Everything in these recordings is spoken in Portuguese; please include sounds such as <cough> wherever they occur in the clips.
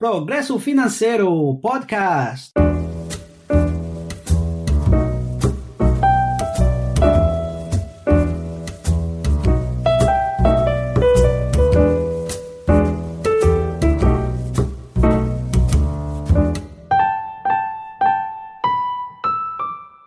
Progresso Financeiro Podcast.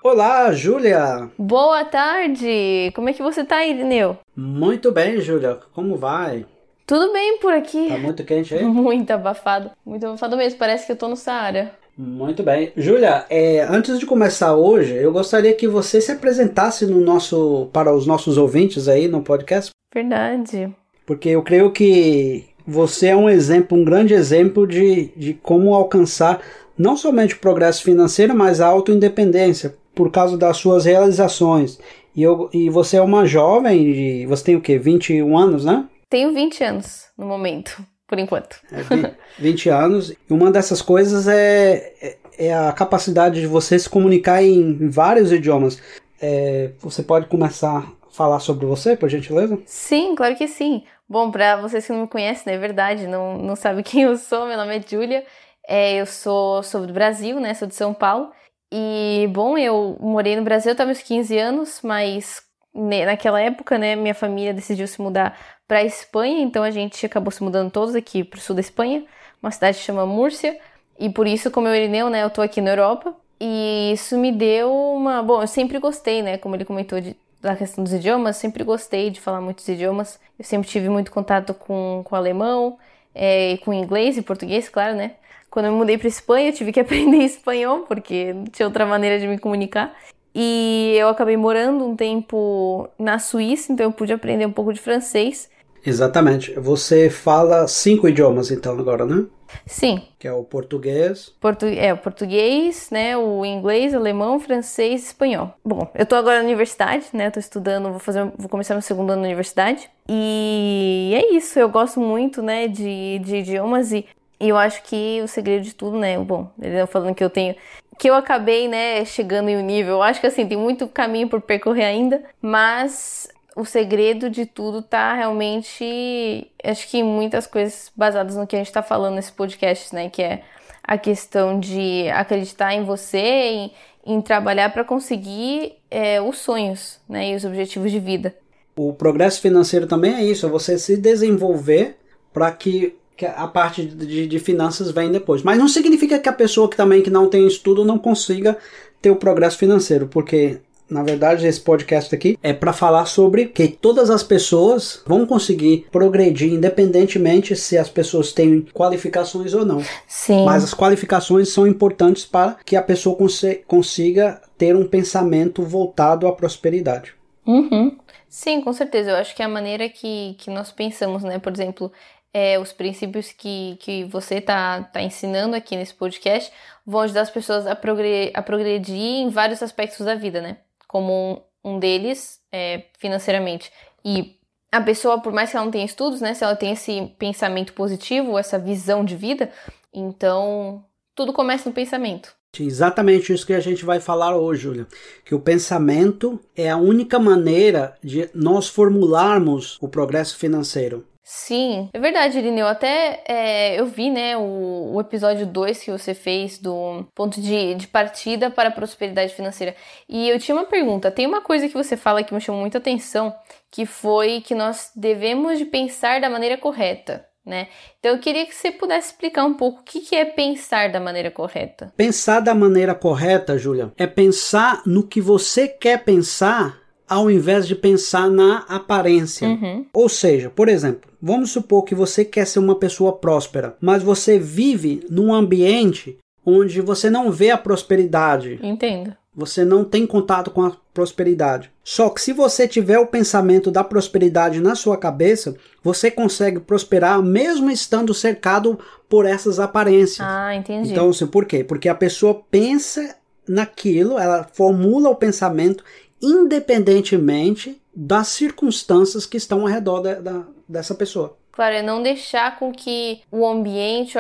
Olá, Júlia! Boa tarde! Como é que você tá, Irineu? Muito bem, Júlia. Como vai? Tudo bem por aqui. Tá muito quente aí? <laughs> Muito abafado. Muito abafado mesmo. Parece que eu tô no Saara. Muito bem. Júlia, é, antes de começar hoje, eu gostaria que você se apresentasse no nosso, para os nossos ouvintes aí no podcast. Verdade. Porque eu creio que você é um exemplo, um grande exemplo de, de como alcançar não somente o progresso financeiro, mas a autoindependência por causa das suas realizações. E, eu, e você é uma jovem, de, você tem o quê? 21 anos, né? Tenho 20 anos no momento, por enquanto. É, 20 anos. E uma dessas coisas é, é, é, a capacidade de você se comunicar em vários idiomas. É, você pode começar a falar sobre você, por gentileza? Sim, claro que sim. Bom, para vocês que não me conhecem, né, é verdade, não, não sabem <laughs> quem eu sou, meu nome é Júlia. É, eu sou, sou do Brasil, né? Sou de São Paulo. E, bom, eu morei no Brasil até meus 15 anos, mas naquela época, né, minha família decidiu se mudar para a Espanha, então a gente acabou se mudando todos aqui para o sul da Espanha, uma cidade que chama Múrcia, e por isso, como eu Irineu, né, eu tô aqui na Europa, e isso me deu uma, bom, eu sempre gostei, né, como ele comentou de, da questão dos idiomas, sempre gostei de falar muitos idiomas, eu sempre tive muito contato com, com alemão, é, com inglês e português, claro, né, quando eu mudei para Espanha, eu tive que <laughs> aprender espanhol, porque não tinha outra maneira de me comunicar. E eu acabei morando um tempo na Suíça, então eu pude aprender um pouco de francês. Exatamente. Você fala cinco idiomas então agora, né? Sim. Que é o português. Portu é, o português, né? O inglês, alemão, francês e espanhol. Bom, eu tô agora na universidade, né? Eu tô estudando, vou fazer, vou começar meu segundo ano na universidade. E é isso, eu gosto muito, né, de, de idiomas e e eu acho que o segredo de tudo, né? Bom, ele falando que eu tenho. Que eu acabei, né, chegando em um nível. Eu acho que assim, tem muito caminho por percorrer ainda, mas o segredo de tudo tá realmente. Acho que muitas coisas basadas no que a gente tá falando nesse podcast, né? Que é a questão de acreditar em você, em, em trabalhar para conseguir é, os sonhos, né? E os objetivos de vida. O progresso financeiro também é isso, é você se desenvolver para que que a parte de, de, finanças vem depois. Mas não significa que a pessoa que também que não tem estudo não consiga ter o progresso financeiro, porque na verdade esse podcast aqui é para falar sobre que todas as pessoas vão conseguir progredir independentemente se as pessoas têm qualificações ou não. Sim. Mas as qualificações são importantes para que a pessoa cons consiga ter um pensamento voltado à prosperidade. Uhum. Sim, com certeza. Eu acho que a maneira que, que nós pensamos, né? Por exemplo, é, os princípios que, que você está tá ensinando aqui nesse podcast vão ajudar as pessoas a, progredir, a progredir em vários aspectos da vida, né? Como um, um deles é financeiramente. E a pessoa, por mais que ela não tenha estudos, né? Se ela tem esse pensamento positivo, essa visão de vida, então tudo começa no pensamento. Exatamente isso que a gente vai falar hoje, Júlia. Que o pensamento é a única maneira de nós formularmos o progresso financeiro. Sim, é verdade, Irineu. Até é, eu vi, né, o, o episódio 2 que você fez do ponto de, de partida para a prosperidade financeira. E eu tinha uma pergunta. Tem uma coisa que você fala que me chamou muita atenção, que foi que nós devemos de pensar da maneira correta. né? Então eu queria que você pudesse explicar um pouco o que, que é pensar da maneira correta. Pensar da maneira correta, Júlia, é pensar no que você quer pensar ao invés de pensar na aparência. Uhum. Ou seja, por exemplo, vamos supor que você quer ser uma pessoa próspera, mas você vive num ambiente onde você não vê a prosperidade. Entendo. Você não tem contato com a prosperidade. Só que se você tiver o pensamento da prosperidade na sua cabeça, você consegue prosperar mesmo estando cercado por essas aparências. Ah, entendi. Então, assim, por quê? Porque a pessoa pensa naquilo, ela formula o pensamento independentemente das circunstâncias que estão ao redor da, da, dessa pessoa. Claro, é não deixar com que o ambiente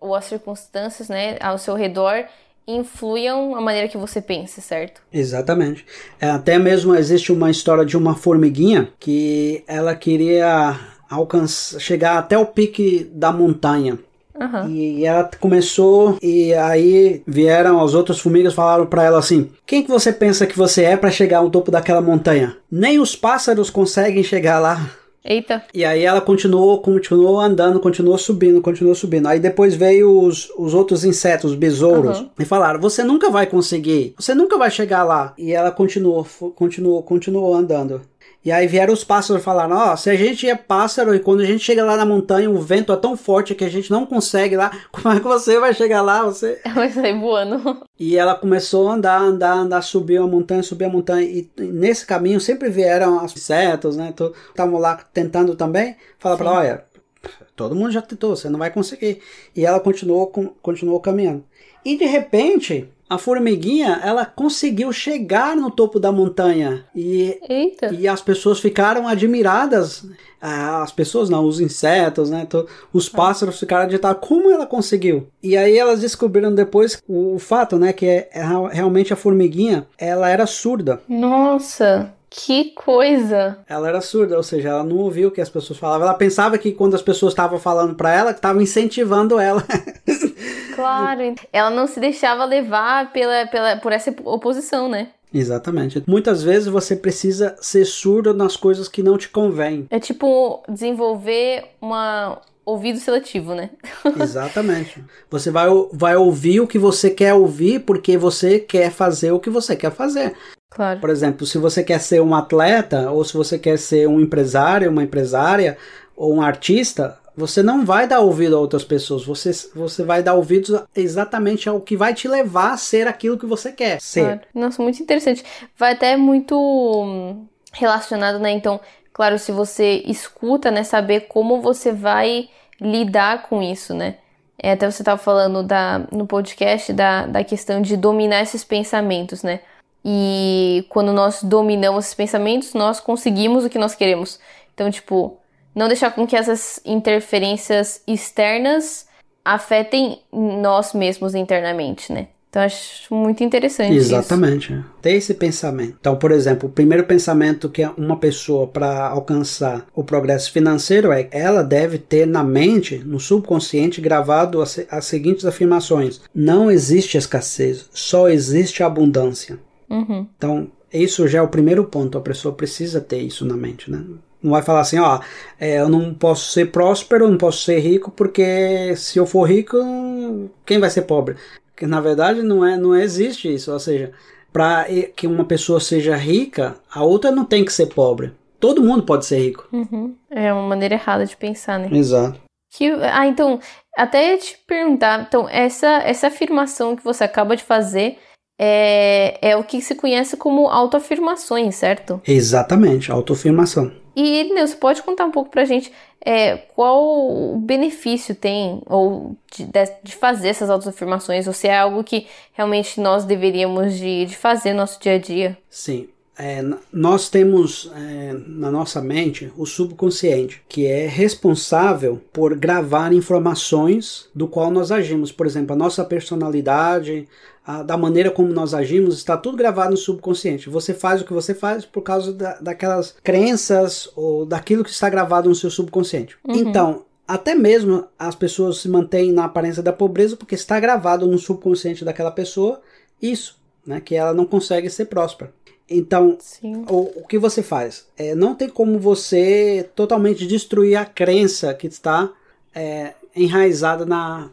ou as, circunstâncias né, ao seu redor influam a maneira que você pensa, certo? Exatamente. É, até mesmo existe uma história de uma formiguinha que ela queria alcançar, chegar até o pique da montanha. Uhum. E ela começou e aí vieram as outras formigas falaram para ela assim: "Quem que você pensa que você é para chegar ao topo daquela montanha? Nem os pássaros conseguem chegar lá." Eita. E aí ela continuou, continuou andando, continuou subindo, continuou subindo. Aí depois veio os, os outros insetos, os besouros, Uhum. e falaram: "Você nunca vai conseguir. Você nunca vai chegar lá." E ela continuou, continuou, continuou andando. E aí vieram os pássaros falaram: Ó, se a gente é pássaro e quando a gente chega lá na montanha, o vento é tão forte que a gente não consegue lá, <laughs> como é que você vai chegar lá? Você. <laughs> Vai sair voando. E ela começou a andar, andar, andar, subiu a montanha, subiu a montanha. E nesse caminho sempre vieram os insetos, né? Estavam lá tentando também. Fala pra ela: olha, todo mundo já tentou, você não vai conseguir. E ela continuou, continuou caminhando. E de repente, a formiguinha, ela conseguiu chegar no topo da montanha. E Eita. e as pessoas ficaram admiradas. Ah, As pessoas não, os insetos, né? Os pássaros ficaram admirados. Como ela conseguiu? E aí elas descobriram depois o, fato, né? Que é, é real- realmente a formiguinha, ela era surda. Nossa, que coisa. Ela era surda, ou seja, ela não ouvia o que as pessoas falavam. Ela pensava que quando as pessoas estavam falando para ela, que estavam incentivando ela. <laughs> Claro. Ela não se deixava levar pela, pela, por essa oposição, né? Exatamente. Muitas vezes você precisa ser surdo nas coisas que não te convêm. É tipo desenvolver uma ouvido seletivo, né? <laughs> Exatamente. Você vai, vai ouvir o que você quer ouvir porque você quer fazer o que você quer fazer. Claro. Por exemplo, se você quer ser um atleta ou se você quer ser um empresário, uma empresária ou um artista, você não vai dar ouvido a outras pessoas. Você, você vai dar ouvidos exatamente ao que vai te levar a ser aquilo que você quer ser. Claro. Nossa, muito interessante. Vai até muito hum, relacionado, né? Então, claro, se você escuta, né, saber como você vai lidar com isso, né? É, até você estava falando da, no podcast da, da questão de dominar esses pensamentos, né? E quando nós dominamos esses pensamentos, nós conseguimos o que nós queremos. Então, tipo, não deixar com que essas interferências externas afetem nós mesmos internamente, né? Então, acho muito interessante isso. Exatamente. Ter esse pensamento. Então, por exemplo, o primeiro pensamento que uma pessoa para alcançar o progresso financeiro é ela deve ter na mente, no subconsciente, gravado as, as seguintes afirmações: não existe escassez, só existe abundância. Uhum. Então, isso já é o primeiro ponto. A pessoa precisa ter isso na mente, né? Não vai falar assim, ó, é, eu não posso ser próspero, não posso ser rico, porque se eu for rico, quem vai ser pobre? Porque na verdade não é, não existe isso. Ou seja, para que uma pessoa seja rica, a outra não tem que ser pobre. Todo mundo pode ser rico. Uhum. É uma maneira errada de pensar, né? Exato. Que, ah, então, até te perguntar, então, essa, essa afirmação que você acaba de fazer é, é o que se conhece como autoafirmações, certo? Exatamente, autoafirmação. E, Irineu, pode contar um pouco pra gente é, qual o benefício tem ou de, de fazer essas autoafirmações, ou se é algo que realmente nós deveríamos de, de fazer no nosso dia a dia? Sim. É, nós temos é, na nossa mente o subconsciente, que é responsável por gravar informações do qual nós agimos. Por exemplo, a nossa personalidade, a, da maneira como nós agimos, está tudo gravado no subconsciente. Você faz o que você faz por causa da, daquelas crenças ou daquilo que está gravado no seu subconsciente. Uhum. Então, até mesmo as pessoas se mantêm na aparência da pobreza porque está gravado no subconsciente daquela pessoa isso, né, que ela não consegue ser próspera. Então, o, o, que você faz? É, não tem como você totalmente destruir a crença que está é, enraizada na,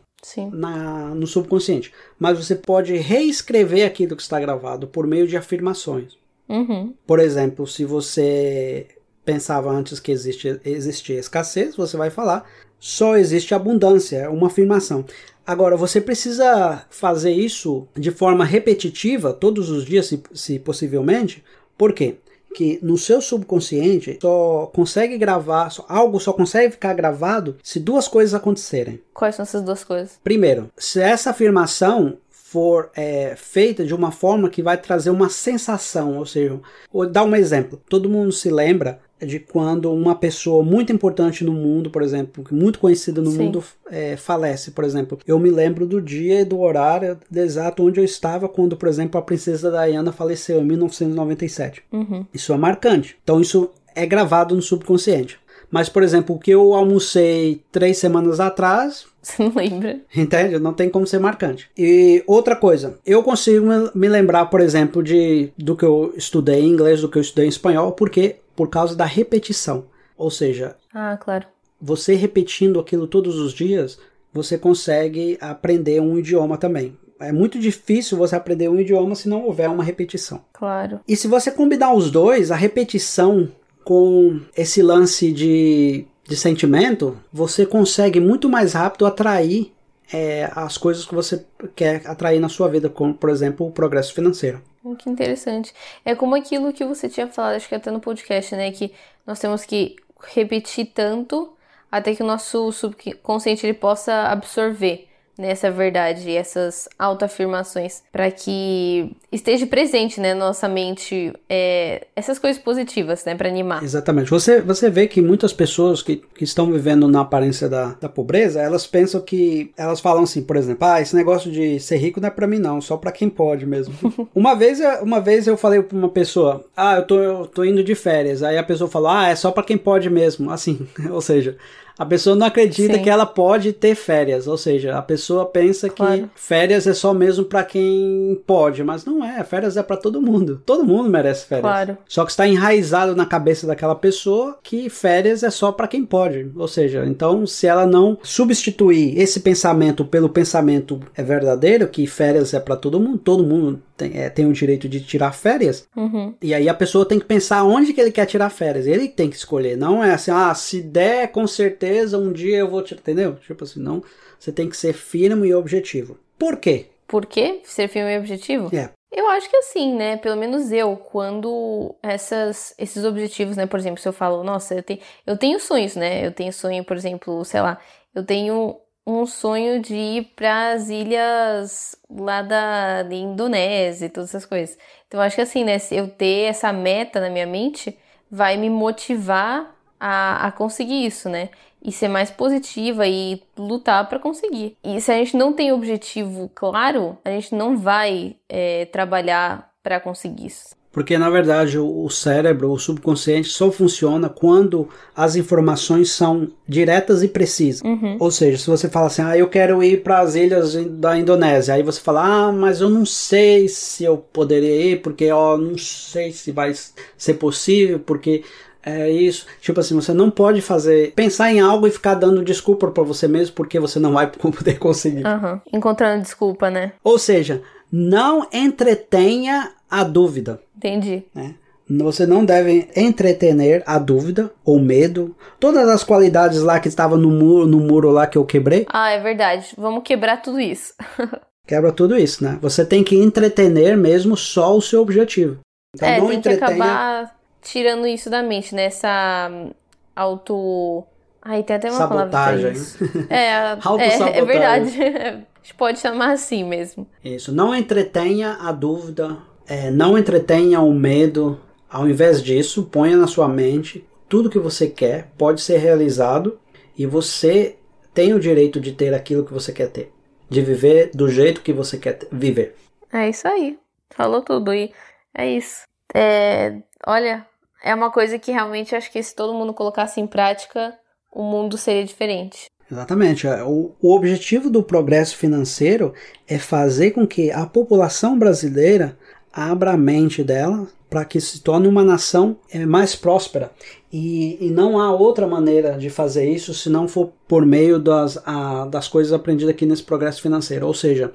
na, no subconsciente. Mas você pode reescrever aquilo que está gravado por meio de afirmações. Uhum. Por exemplo, se você pensava antes que existe, existia escassez, você vai falar só existe abundância, é uma afirmação. Agora, você precisa fazer isso de forma repetitiva, todos os dias, se, se possivelmente. Por quê? Que no seu subconsciente só consegue gravar, só, algo só consegue ficar gravado se duas coisas acontecerem. Quais são essas duas coisas? Primeiro, se essa afirmação for é, feita de uma forma que vai trazer uma sensação, ou seja, vou dar um exemplo. Todo mundo se lembra de quando uma pessoa muito importante no mundo, por exemplo, muito conhecida no Sim. mundo, é, falece, por exemplo. Eu me lembro do dia e do horário exato onde eu estava quando, por exemplo, a princesa Diana faleceu em 1997. Uhum. Isso é marcante. Então isso é gravado no subconsciente. Mas, por exemplo, o que eu almocei três semanas atrás, Você não lembra? Entende? Não tem como ser marcante. E outra coisa, eu consigo me- lembrar, por exemplo, de do que eu estudei em inglês, do que eu estudei em espanhol, porque por causa da repetição. Ou seja, Ah, claro. você repetindo aquilo todos os dias, você consegue aprender um idioma também. É muito difícil você aprender um idioma se não houver uma repetição. Claro. E se você combinar os dois, a repetição com esse lance de, de sentimento, você consegue muito mais rápido atrair é, as coisas que você quer atrair na sua vida, como, por exemplo, o progresso financeiro. Hum, Que interessante. É como aquilo que você tinha falado, acho que até no podcast, né? Que nós temos que repetir tanto até que o nosso subconsciente ele possa absorver né, essa verdade, essas autoafirmações, para que esteja presente, né, na nossa mente, é, essas coisas positivas, né, para animar. Exatamente. Você, você vê que muitas pessoas que, que estão vivendo na aparência da, da pobreza, elas pensam que. Elas falam assim, por exemplo, ah, esse negócio de ser rico não é pra mim, não, só pra quem pode mesmo. <laughs> uma, vez, eu- uma vez eu falei pra uma pessoa, ah, eu tô, eu tô indo de férias. Aí a pessoa falou, ah, é só pra quem pode mesmo. Assim, <laughs> ou seja. A pessoa não acredita Sim. que ela pode ter férias, ou seja, a pessoa pensa Claro. que férias é só mesmo pra quem pode, mas não é, férias é pra todo mundo. Todo mundo merece férias. Claro. Só que está enraizado na cabeça daquela pessoa que férias é só para quem pode. Ou seja, então se ela não substituir esse pensamento pelo pensamento é verdadeiro, que férias é para todo mundo, todo mundo tem, é, tem o direito de tirar férias, Uhum. e aí a pessoa tem que pensar onde que ele quer tirar férias. Ele tem que escolher. Não é assim, ah, se der, com certeza um dia eu vou tirar. Entendeu? Tipo assim, não. Você tem que ser firme e objetivo. Por quê? Por quê? Ser firme e objetivo? É. Eu acho que assim, né? Pelo menos eu, quando essas, esses objetivos, né? Por exemplo, se eu falo, nossa, eu tenho, eu tenho sonhos, né? Eu tenho sonho, por exemplo, sei lá, eu tenho um sonho de ir para as ilhas lá da, da Indonésia e todas essas coisas. Então, eu acho que assim, né? Se eu ter essa meta na minha mente, vai me motivar a, a conseguir isso, né? E ser mais positiva e lutar para conseguir. E se a gente não tem objetivo claro, a gente não vai é, trabalhar para conseguir isso. Porque na verdade o cérebro, o subconsciente, só funciona quando as informações são diretas e precisas. Uhum. Ou seja, se você fala assim, ah, eu quero ir para as ilhas da Indonésia, aí você fala, ah, mas eu não sei se eu poderia ir, porque ó, não sei se vai ser possível, porque é isso. Tipo assim, você não pode fazer, pensar em algo e ficar dando desculpa para você mesmo, porque você não vai <laughs> poder conseguir. Aham. Encontrando desculpa, né? Ou seja, não entretenha a dúvida Entendi. né? Você não deve entretener a dúvida ou medo. Todas as qualidades lá que estavam no muro, no muro lá que eu quebrei, Ah, é verdade. Vamos quebrar tudo isso. <laughs> quebra tudo isso, né? Você tem que entretener mesmo só o seu objetivo. Então é, não tem que entretenha. acabar tirando isso da mente, né? Essa hum, auto. Ai, tem até uma palavra Sabotagem. isso. É, a- <laughs> é, Autossabotagem. é verdade. <laughs> A gente pode chamar assim mesmo. Isso. Não entretenha a dúvida, é, não entretenha o medo. Ao invés disso, ponha na sua mente tudo que você quer pode ser realizado e você tem o direito de ter aquilo que você quer ter, de viver do jeito que você quer ter- viver. É isso aí. Falou tudo. E é isso. É, olha, é uma coisa que realmente acho que se todo mundo colocasse em prática, o mundo seria diferente. Exatamente. é, O, o objetivo do progresso financeiro é fazer com que a população brasileira abra a mente dela para que se torne uma nação é, mais próspera. E, e, não há outra maneira de fazer isso se não for por meio das, a, das coisas aprendidas aqui nesse progresso financeiro. Ou seja,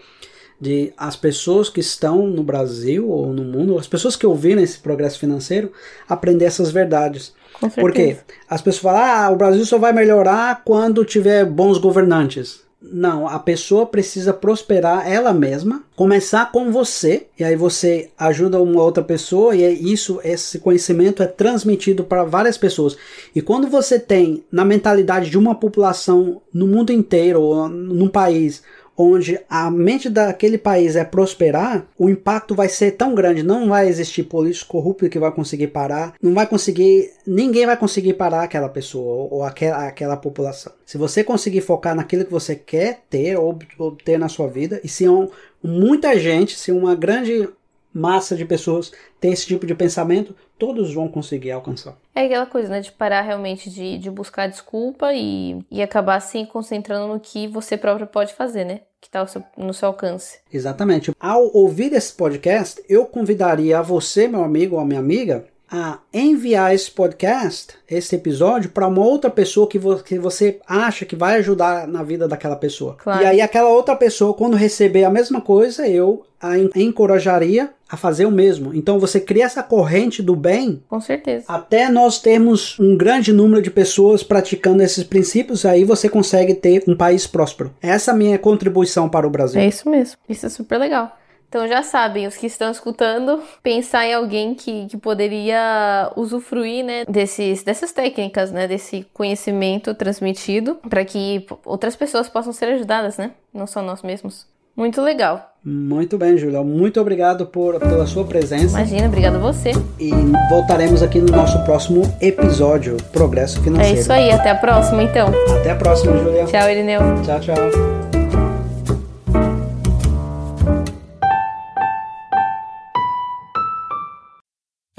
de as pessoas que estão no Brasil ou no mundo, as pessoas que ouviram esse progresso financeiro, aprender essas verdades. Porque as pessoas falam, ah, o Brasil só vai melhorar quando tiver bons governantes. Não, a pessoa precisa prosperar ela mesma, começar com você, e aí você ajuda uma outra pessoa, e é isso, esse conhecimento é transmitido para várias pessoas. E quando você tem na mentalidade de uma população no mundo inteiro, ou num país, onde a mente daquele país é prosperar, o impacto vai ser tão grande, não vai existir político corrupto que vai conseguir parar, não vai conseguir, ninguém vai conseguir parar aquela pessoa ou aquela, aquela população. Se você conseguir focar naquilo que você quer ter ou obter na sua vida, e se um, muita gente, se uma grande massa de pessoas tem esse tipo de pensamento, todos vão conseguir alcançar. É aquela coisa, né, de parar realmente de, de buscar desculpa e, e acabar se assim, concentrando no que você próprio pode fazer, né? Que está no seu alcance. Exatamente. Ao ouvir esse podcast, eu convidaria a você, meu amigo ou minha amiga, a enviar esse podcast, esse episódio, para uma outra pessoa que, vo que você acha que vai ajudar na vida daquela pessoa. Claro. E aí, aquela outra pessoa, quando receber a mesma coisa, eu a encorajaria a fazer o mesmo. Então você cria essa corrente do bem. Com certeza. Até nós termos um grande número de pessoas praticando esses princípios, aí você consegue ter um país próspero. Essa é a minha contribuição para o Brasil. É isso mesmo. Isso é super legal. Então já sabem, os que estão escutando, pensar em alguém que, que poderia usufruir né, desses, dessas técnicas, né, desse conhecimento transmitido, para que outras pessoas possam ser ajudadas, né? Não só nós mesmos. Muito legal. Muito bem, Julia. Muito obrigado por, pela sua presença. Imagina, obrigado a você. E voltaremos aqui no nosso próximo episódio, Progresso Financeiro. É isso aí, até a próxima então. Até a próxima, Julia. Tchau, Irineu. Tchau, tchau.